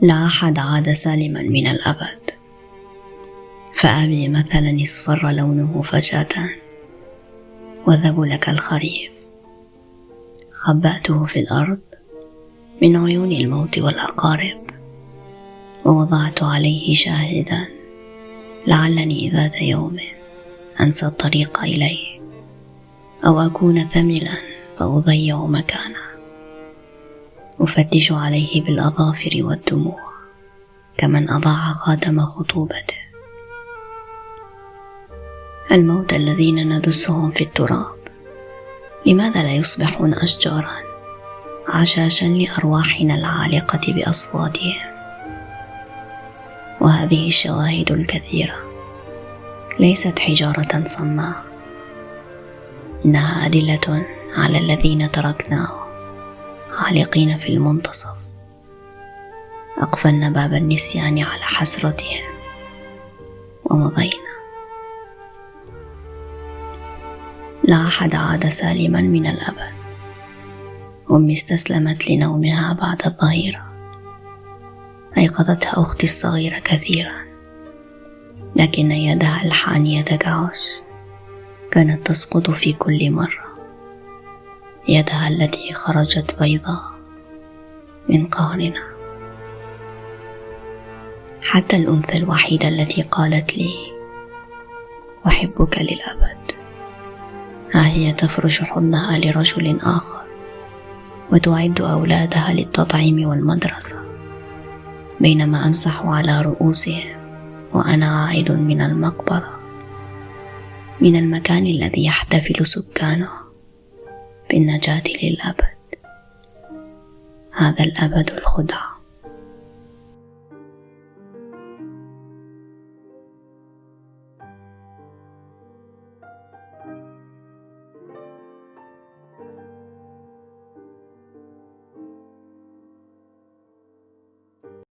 لا أحد عاد سالما من الأبد. فأبي مثلا اصفر لونه فجأة وذبل كالخريف خبأته في الأرض من عيون الموت والأقارب. ووضعت عليه شاهدا. لعلني ذات يوم أنسى الطريق إليه. أو أكون ثملا فأضيع مكانه. أفتش عليه بالأظافر والدموع كمن أضاع خاتم خطوبته. الموت الذين ندسهم في التراب لماذا لا يصبحون أشجارا عشاشا لأرواحنا العالقة بأصواتهم؟ وهذه الشواهد الكثيرة ليست حجارة صماء إنها أدلة على الذين تركناهم. عالقين في المنتصف. أقفلنا باب النسيان على حسرتهم ومضينا. لا أحد عاد سالما من الأبد. أمي استسلمت لنومها بعد الظهيرة. أيقظتها أختي الصغيرة كثيرا. لكن يدها الحانية كعش كانت تسقط في كل مرة. يدها التي خرجت بيضاء من قهرنا. حتى الأنثى الوحيدة التي قالت لي أحبك للأبد. ها هي تفرش حضنها لرجل آخر وتعد أولادها للتطعيم والمدرسة بينما أمسح على رؤوسهم وأنا عائد من المقبرة من المكان الذي يحتفل سكانه. بالنجاة للأبد. هذا الأبد الخدعة